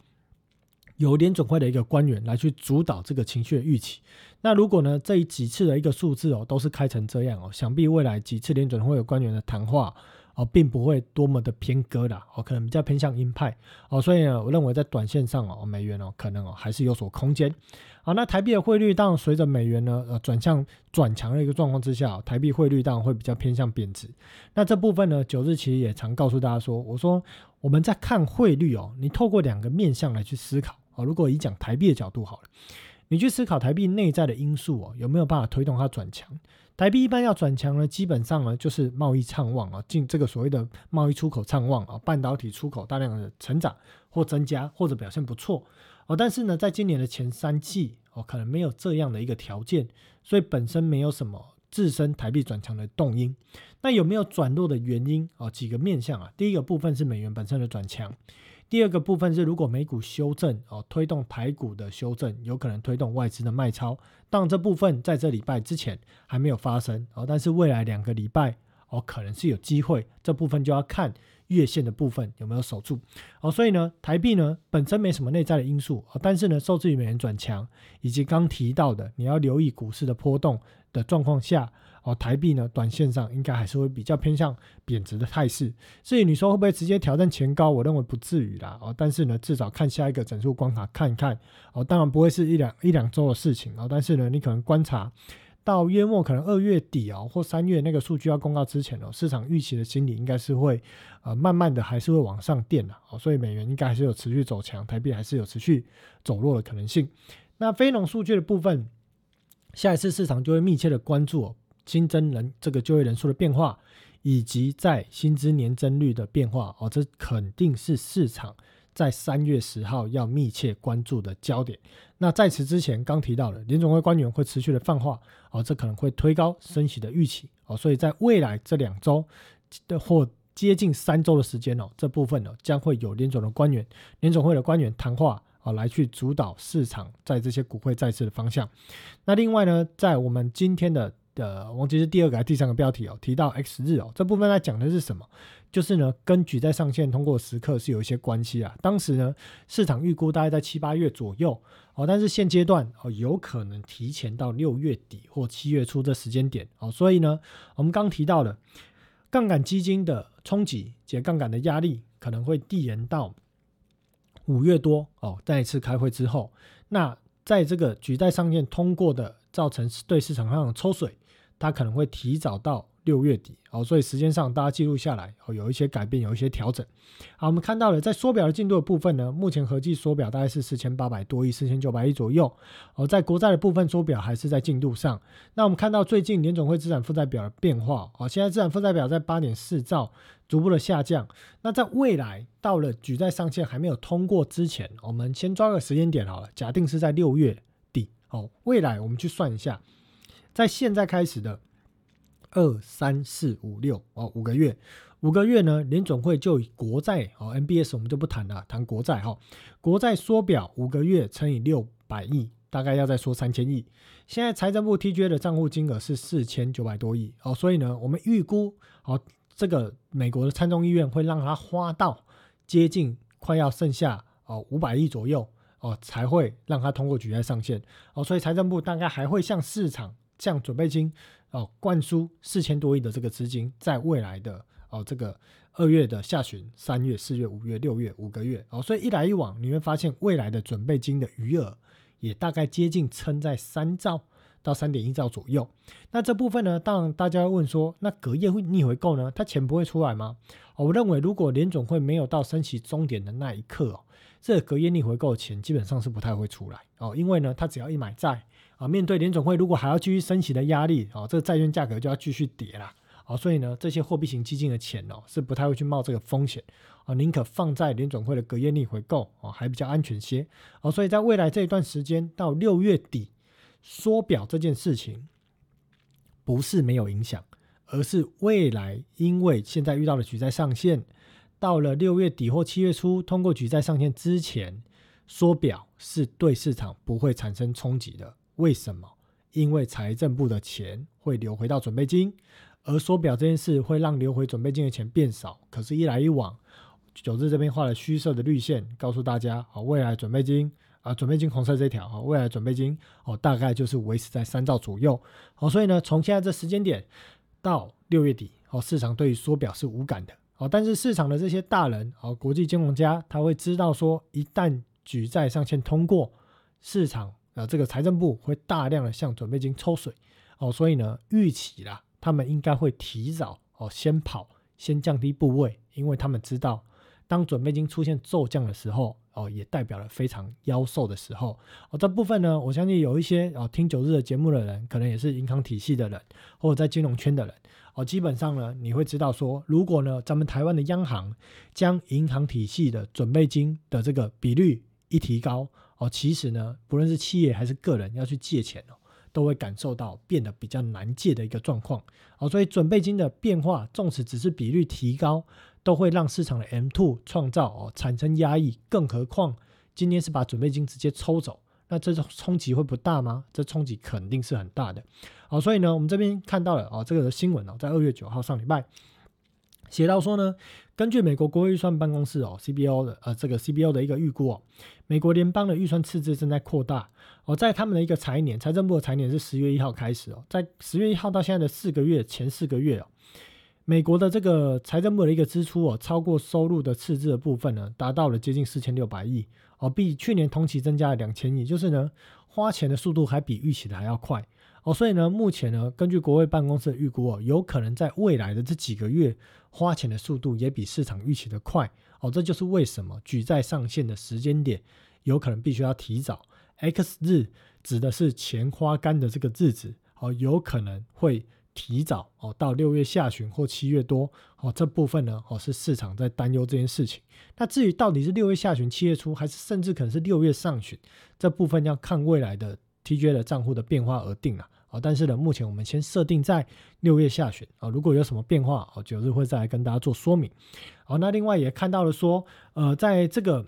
由联总会的一个官员来去主导这个情绪的预期。那如果呢，这几次的一个数字哦，都是开成这样哦，想必未来几次联准会有官员的谈话哦，并不会多么的偏鸽啦，哦，可能比较偏向鹰派哦。所以呢，我认为在短线上哦，美元哦，可能哦还是有所空间。好，那台币的汇率当然随着美元呢呃转向转强的一个状况之下，台币汇率当然会比较偏向贬值。那这部分呢，九日其实也常告诉大家说，我说我们在看汇率哦，你透过两个面向来去思考。哦，如果以讲台币的角度好了，你去思考台币内在的因素哦，有没有办法推动它转强？台币一般要转强呢，基本上呢就是贸易畅旺啊，进这个所谓的贸易出口畅旺啊，半导体出口大量的成长或增加或者表现不错哦。但是呢，在今年的前三季哦，可能没有这样的一个条件，所以本身没有什么自身台币转强的动因。那有没有转弱的原因哦？几个面向啊，第一个部分是美元本身的转强。第二个部分是，如果美股修正哦，推动台股的修正，有可能推动外资的卖超。但，这部分在这礼拜之前还没有发生哦，但是未来两个礼拜哦，可能是有机会。这部分就要看月线的部分有没有守住哦。所以呢，台币呢本身没什么内在的因素哦，但是呢，受制于美元转强，以及刚提到的你要留意股市的波动的状况下。哦，台币呢，短线上应该还是会比较偏向贬值的态势。至于你说会不会直接挑战前高，我认为不至于啦。哦，但是呢，至少看下一个整数关卡看一看。哦，当然不会是一两一两周的事情哦。但是呢，你可能观察到月末，可能二月底哦，或三月那个数据要公告之前哦，市场预期的心理应该是会呃慢慢的还是会往上垫的。哦，所以美元应该还是有持续走强，台币还是有持续走弱的可能性。那非农数据的部分，下一次市场就会密切的关注哦。新增人这个就业人数的变化，以及在薪资年增率的变化哦，这肯定是市场在三月十号要密切关注的焦点。那在此之前，刚提到了联总会官员会持续的放话哦，这可能会推高升息的预期哦，所以在未来这两周的或接近三周的时间哦，这部分呢将会有联总的官员、联总会的官员谈话哦，来去主导市场在这些股汇再次的方向。那另外呢，在我们今天的的忘记是第二个还是第三个标题哦，提到 X 日哦，这部分在讲的是什么？就是呢，跟举债上限通过时刻是有一些关系啊。当时呢，市场预估大概在七八月左右哦，但是现阶段哦，有可能提前到六月底或七月初这时间点哦。所以呢，我们刚提到的杠杆基金的冲击及杠杆的压力可能会递延到五月多哦。再一次开会之后，那在这个举债上限通过的造成对市场上的抽水。它可能会提早到六月底哦，所以时间上大家记录下来哦，有一些改变，有一些调整。好，我们看到了在缩表的进度的部分呢，目前合计缩表大概是四千八百多亿、四千九百亿左右哦。在国债的部分缩表还是在进度上。那我们看到最近联总会资产负债表的变化哦，现在资产负债表在八点四兆，逐步的下降。那在未来到了举债上限还没有通过之前，我们先抓个时间点好了，假定是在六月底哦。未来我们去算一下，在现在开始的。二三四五六哦，五个月，五个月呢？联总会就以国债哦，MBS 我们就不谈了，谈国债哈。国债缩表五个月乘以六百亿，大概要再缩三千亿。现在财政部 TJ 的账户金额是四千九百多亿哦，所以呢，我们预估哦，这个美国的参众议院会让它花到接近快要剩下哦五百亿左右哦，才会让它通过举债上限哦，所以财政部大概还会向市场降准备金。哦，灌输四千多亿的这个资金，在未来的哦这个二月的下旬、三月、四月、五月、六月五个月哦，所以一来一往，你会发现未来的准备金的余额也大概接近撑在三兆到三点一兆左右。那这部分呢，当然大家会问说，那隔夜会逆回购呢？它钱不会出来吗？我认为，如果联总会没有到升息终点的那一刻哦，这隔夜逆回购的钱基本上是不太会出来哦，因为呢，它只要一买债。啊，面对联总会如果还要继续升息的压力，啊，这个债券价格就要继续跌啦。啊，所以呢，这些货币型基金的钱哦，是不太会去冒这个风险，啊，宁可放在联总会的隔夜逆回购，哦，还比较安全些，哦，所以在未来这一段时间到六月底缩表这件事情，不是没有影响，而是未来因为现在遇到了举债上限，到了六月底或七月初通过举债上限之前，缩表是对市场不会产生冲击的。为什么？因为财政部的钱会流回到准备金，而缩表这件事会让流回准备金的钱变少。可是，一来一往，九日这边画了虚设的绿线，告诉大家：好，未来准备金啊，准备金红色这条，啊，未来准备金哦，大概就是维持在三兆左右。好，所以呢，从现在这时间点到六月底，哦，市场对于缩表是无感的。哦，但是市场的这些大人，哦，国际金融家，他会知道说，一旦举债上限通过，市场。啊，这个财政部会大量的向准备金抽水，哦，所以呢，预期啦，他们应该会提早哦，先跑，先降低部位，因为他们知道，当准备金出现骤降的时候，哦，也代表了非常妖兽的时候。哦，这部分呢，我相信有一些哦听九日的节目的人，可能也是银行体系的人，或者在金融圈的人，哦，基本上呢，你会知道说，如果呢，咱们台湾的央行将银行体系的准备金的这个比率一提高。哦，其实呢，不论是企业还是个人要去借钱哦，都会感受到变得比较难借的一个状况。哦，所以准备金的变化，纵使只是比率提高，都会让市场的 M two 创造哦产生压抑。更何况今天是把准备金直接抽走，那这种冲击会不大吗？这冲击肯定是很大的。好，所以呢，我们这边看到了哦，这个新闻哦，在二月九号上礼拜写到说呢。根据美国国会预算办公室哦，CBO 的呃这个 CBO 的一个预估哦，美国联邦的预算赤字正在扩大哦，在他们的一个财年，财政部的财年是十月一号开始哦，在十月一号到现在的四个月前四个月哦，美国的这个财政部的一个支出哦，超过收入的赤字的部分呢，达到了接近四千六百亿哦，比去年同期增加了两千亿，就是呢，花钱的速度还比预期的还要快。哦，所以呢，目前呢，根据国会办公室的预估哦，有可能在未来的这几个月花钱的速度也比市场预期的快。哦，这就是为什么举债上限的时间点有可能必须要提早。X 日指的是钱花干的这个日子，哦，有可能会提早哦，到六月下旬或七月多。哦，这部分呢，哦，是市场在担忧这件事情。那至于到底是六月下旬、七月初，还是甚至可能是六月上旬，这部分要看未来的 TJ 的账户的变化而定了。啊，但是呢，目前我们先设定在六月下旬啊，如果有什么变化，哦，九日会再来跟大家做说明。好，那另外也看到了说，呃，在这个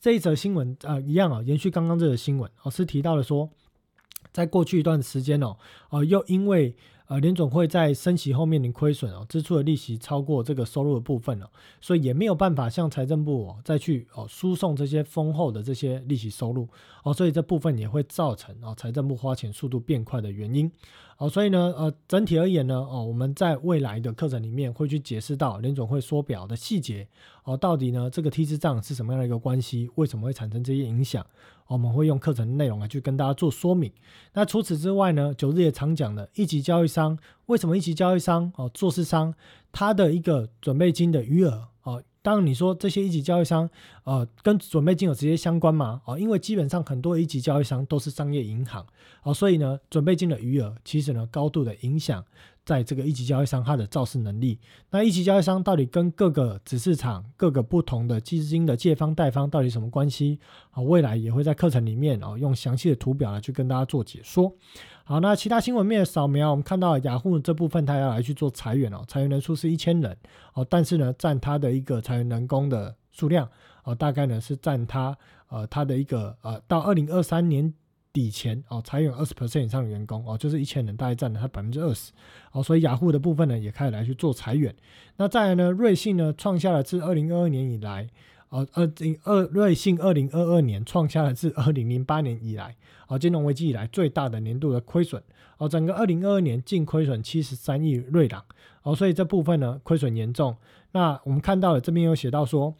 这一则新闻啊，一样啊，延续刚刚这个新闻，哦，是提到了说，在过去一段时间哦，呃，又因为。呃，联总会在升息后面临亏损哦，支出的利息超过这个收入的部分了，所以也没有办法向财政部哦再去哦输送这些丰厚的这些利息收入哦，所以这部分也会造成哦财政部花钱速度变快的原因哦，所以呢，呃，整体而言呢，哦，我们在未来的课程里面会去解释到联总会缩表的细节，哦，到底呢这个 T 字账是什么样的一个关系，为什么会产生这些影响，我们会用课程内容来去跟大家做说明。那除此之外呢，九日也常讲的一级交易商，为什么一级交易商哦做市商，他的一个准备金的余额哦。当然，你说这些一级交易商，呃，跟准备金有直接相关吗？哦，因为基本上很多一级交易商都是商业银行，哦，所以呢，准备金的余额其实呢，高度的影响在这个一级交易商它的造市能力。那一级交易商到底跟各个子市场、各个不同的基金的借方贷方到底什么关系？啊，未来也会在课程里面哦，用详细的图表来去跟大家做解说。好，那其他新闻面扫描，我们看到雅虎这部分，它要来去做裁员哦，裁员人数是一千人哦，但是呢，占它的一个裁员人工的数量哦，大概呢是占它呃它的一个呃到二零二三年底前哦，裁员二十 percent 以上的员工哦，就是一千人，大概占了它百分之二十哦，所以雅虎的部分呢也开始来去做裁员。那再来呢，瑞信呢创下了自二零二二年以来。哦，二零二瑞信二零二二年创下了自二零零八年以来，哦金融危机以来最大的年度的亏损。哦，整个二零二二年净亏损七十三亿瑞郎。哦，所以这部分呢亏损严重。那我们看到了这边有写到说，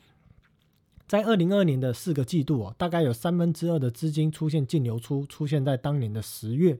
在二零二二年的四个季度哦，大概有三分之二的资金出现净流出，出现在当年的十月。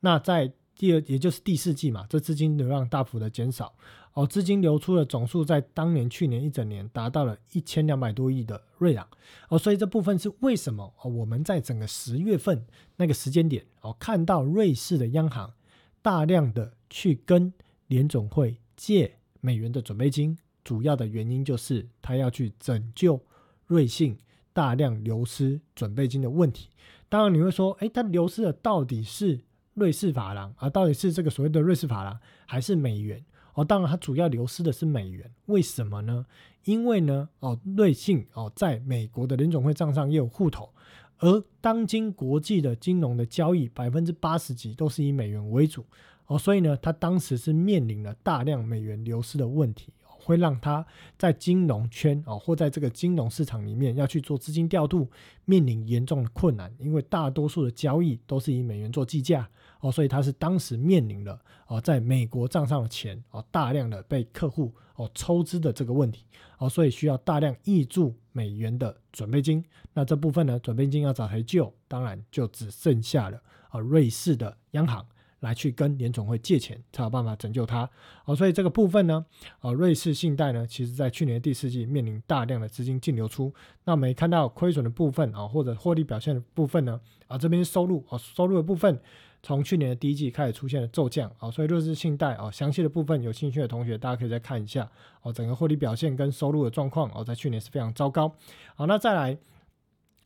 那在第二，也就是第四季嘛，这资金流量大幅的减少。哦，资金流出的总数在当年去年一整年达到了一千两百多亿的瑞郎。哦，所以这部分是为什么？哦，我们在整个十月份那个时间点，哦，看到瑞士的央行大量的去跟联总会借美元的准备金，主要的原因就是他要去拯救瑞信大量流失准备金的问题。当然你会说，哎，它流失的到底是瑞士法郎啊？到底是这个所谓的瑞士法郎，还是美元？哦，当然，它主要流失的是美元，为什么呢？因为呢，哦，瑞信哦，在美国的联总会账上也有户头，而当今国际的金融的交易百分之八十几都是以美元为主，哦，所以呢，它当时是面临了大量美元流失的问题。会让他在金融圈哦，或在这个金融市场里面要去做资金调度，面临严重的困难，因为大多数的交易都是以美元做计价哦，所以他是当时面临了哦，在美国账上的钱哦，大量的被客户哦抽资的这个问题哦，所以需要大量挹注美元的准备金。那这部分呢，准备金要找谁救？当然就只剩下了啊，瑞士的央行。来去跟联总会借钱，才有办法拯救它。哦，所以这个部分呢，呃，瑞士信贷呢，其实在去年第四季面临大量的资金净流出。那我们看到亏损的部分啊，或者获利表现的部分呢，啊，这边收入啊，收入的部分从去年的第一季开始出现了骤降啊，所以瑞士信贷啊，详细的部分有兴趣的同学，大家可以再看一下哦，整个获利表现跟收入的状况哦，在去年是非常糟糕。好，那再来。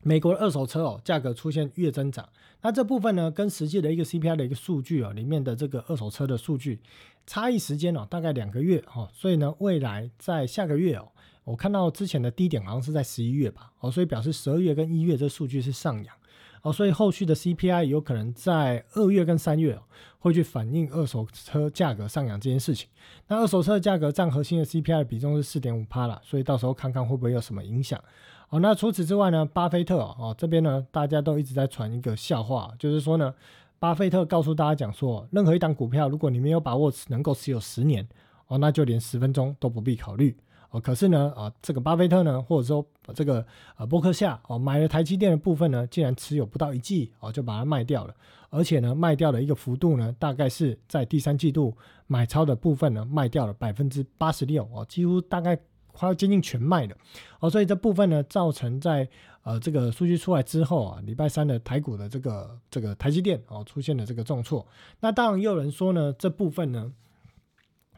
美国的二手车哦，价格出现月增长，那这部分呢，跟实际的一个 CPI 的一个数据哦，里面的这个二手车的数据差异时间哦，大概两个月哦，所以呢，未来在下个月哦，我看到之前的低点好像是在十一月吧，哦，所以表示十二月跟一月这数据是上扬，哦，所以后续的 CPI 有可能在二月跟三月哦会去反映二手车价格上扬这件事情。那二手车的价格占核心的 CPI 的比重是四点五帕了，所以到时候看看会不会有什么影响。哦，那除此之外呢？巴菲特哦，这边呢，大家都一直在传一个笑话，就是说呢，巴菲特告诉大家讲说，任何一档股票，如果你没有把握能够持有十年，哦，那就连十分钟都不必考虑。哦，可是呢，啊，这个巴菲特呢，或者说这个呃伯克夏哦，买了台积电的部分呢，竟然持有不到一季哦，就把它卖掉了，而且呢，卖掉的一个幅度呢，大概是在第三季度买超的部分呢，卖掉了百分之八十六哦，几乎大概。快要接近全卖了哦，所以这部分呢，造成在呃这个数据出来之后啊，礼拜三的台股的这个这个台积电哦出现了这个重挫。那当然也有人说呢，这部分呢，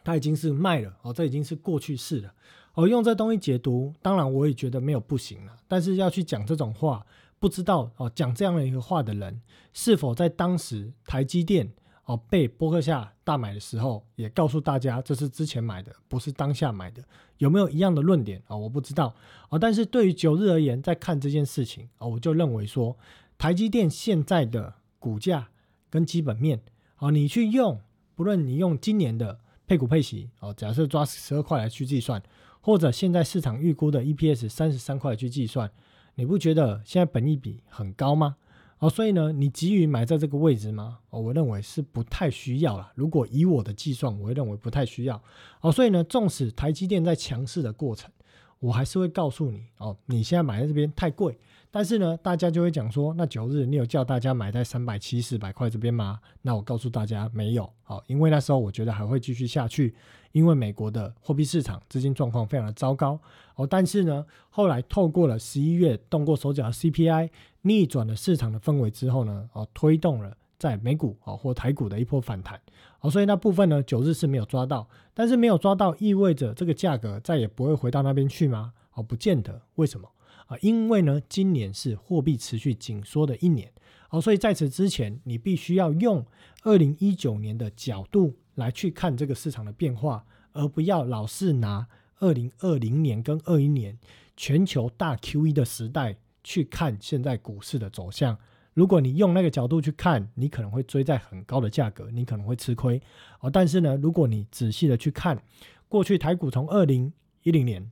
它已经是卖了哦，这已经是过去式了哦。用这东西解读，当然我也觉得没有不行了，但是要去讲这种话，不知道哦讲这样的一个话的人，是否在当时台积电？哦，被波克夏大买的时候，也告诉大家这是之前买的，不是当下买的，有没有一样的论点啊？我不知道啊。但是对于九日而言，在看这件事情啊，我就认为说，台积电现在的股价跟基本面，哦，你去用，不论你用今年的配股配息，哦，假设抓十二块来去计算，或者现在市场预估的 EPS 三十三块去计算，你不觉得现在本益比很高吗？哦，所以呢，你急于买在这个位置吗？哦，我认为是不太需要了。如果以我的计算，我会认为不太需要。哦，所以呢，纵使台积电在强势的过程，我还是会告诉你，哦，你现在买在这边太贵。但是呢，大家就会讲说，那九日你有叫大家买在三百七四百块这边吗？那我告诉大家没有，好，因为那时候我觉得还会继续下去，因为美国的货币市场资金状况非常的糟糕哦。但是呢，后来透过了十一月动过手脚的 CPI 逆转了市场的氛围之后呢，哦，推动了在美股哦或台股的一波反弹哦。所以那部分呢，九日是没有抓到，但是没有抓到意味着这个价格再也不会回到那边去吗？哦，不见得，为什么？啊，因为呢，今年是货币持续紧缩的一年，哦，所以在此之前，你必须要用二零一九年的角度来去看这个市场的变化，而不要老是拿二零二零年跟二一年全球大 Q E 的时代去看现在股市的走向。如果你用那个角度去看，你可能会追在很高的价格，你可能会吃亏。哦，但是呢，如果你仔细的去看过去台股从二零一零年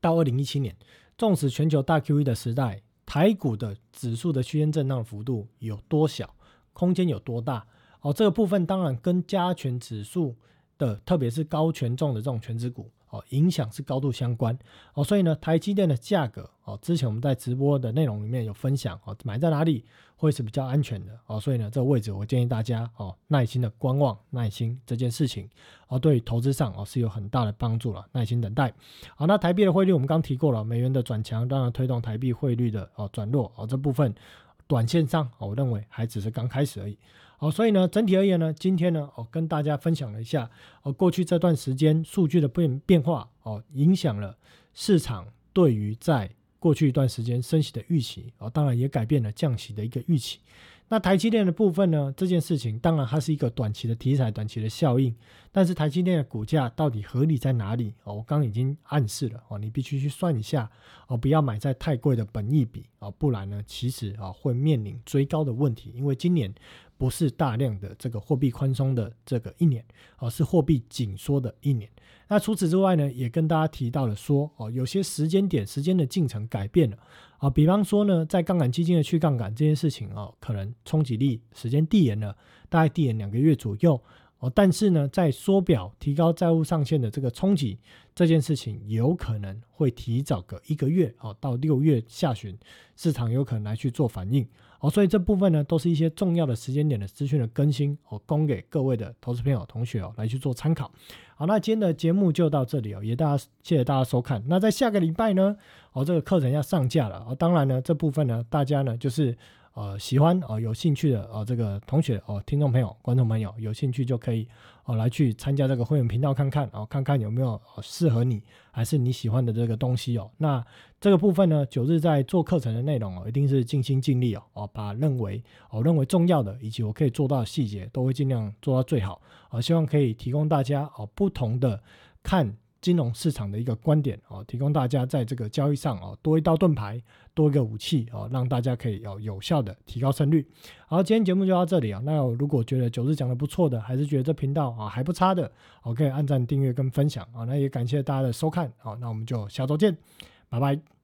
到二零一七年。纵使全球大 QE 的时代，台股的指数的区间震荡幅度有多小，空间有多大？哦，这个部分当然跟加权指数的，特别是高权重的这种全指股。哦，影响是高度相关哦，所以呢，台积电的价格哦，之前我们在直播的内容里面有分享哦，买在哪里会是比较安全的哦，所以呢，这个位置我建议大家哦，耐心的观望，耐心这件事情哦，对投资上哦是有很大的帮助了，耐心等待。好，那台币的汇率我们刚提过了，美元的转强当然推动台币汇率的哦转弱哦，这部分短线上我认为还只是刚开始而已。好，所以呢，整体而言呢，今天呢，我跟大家分享了一下，哦，过去这段时间数据的变变化，哦，影响了市场对于在过去一段时间升息的预期，哦，当然也改变了降息的一个预期。那台积电的部分呢？这件事情当然它是一个短期的题材、短期的效应，但是台积电的股价到底合理在哪里？哦，我刚刚已经暗示了哦，你必须去算一下哦，不要买在太贵的本益比哦，不然呢，其实啊会面临追高的问题，因为今年不是大量的这个货币宽松的这个一年，而是货币紧缩的一年。那除此之外呢，也跟大家提到了说，哦，有些时间点、时间的进程改变了，啊，比方说呢，在杠杆基金的去杠杆这件事情，哦，可能冲击力时间递延了，大概递延两个月左右。哦，但是呢，在缩表提高债务上限的这个冲击这件事情，有可能会提早个一个月哦，到六月下旬，市场有可能来去做反应哦，所以这部分呢，都是一些重要的时间点的资讯的更新哦，供给各位的投资朋友同学哦来去做参考。好，那今天的节目就到这里哦，也大家谢谢大家收看。那在下个礼拜呢，哦，这个课程要上架了哦，当然呢，这部分呢，大家呢就是。呃，喜欢哦，有兴趣的哦，这个同学哦，听众朋友、观众朋友，有兴趣就可以哦来去参加这个会员频道看看哦，看看有没有适合你，还是你喜欢的这个东西哦。那这个部分呢，九日在做课程的内容哦，一定是尽心尽力哦，哦，把认为我认为重要的以及我可以做到的细节，都会尽量做到最好我，希望可以提供大家哦不同的看。金融市场的一个观点哦，提供大家在这个交易上哦多一道盾牌，多一个武器哦，让大家可以有有效的提高胜率。好，今天节目就到这里啊。那如果觉得九日讲的不错的，还是觉得这频道啊还不差的，我可以按赞、订阅跟分享啊。那也感谢大家的收看，好，那我们就下周见，拜拜。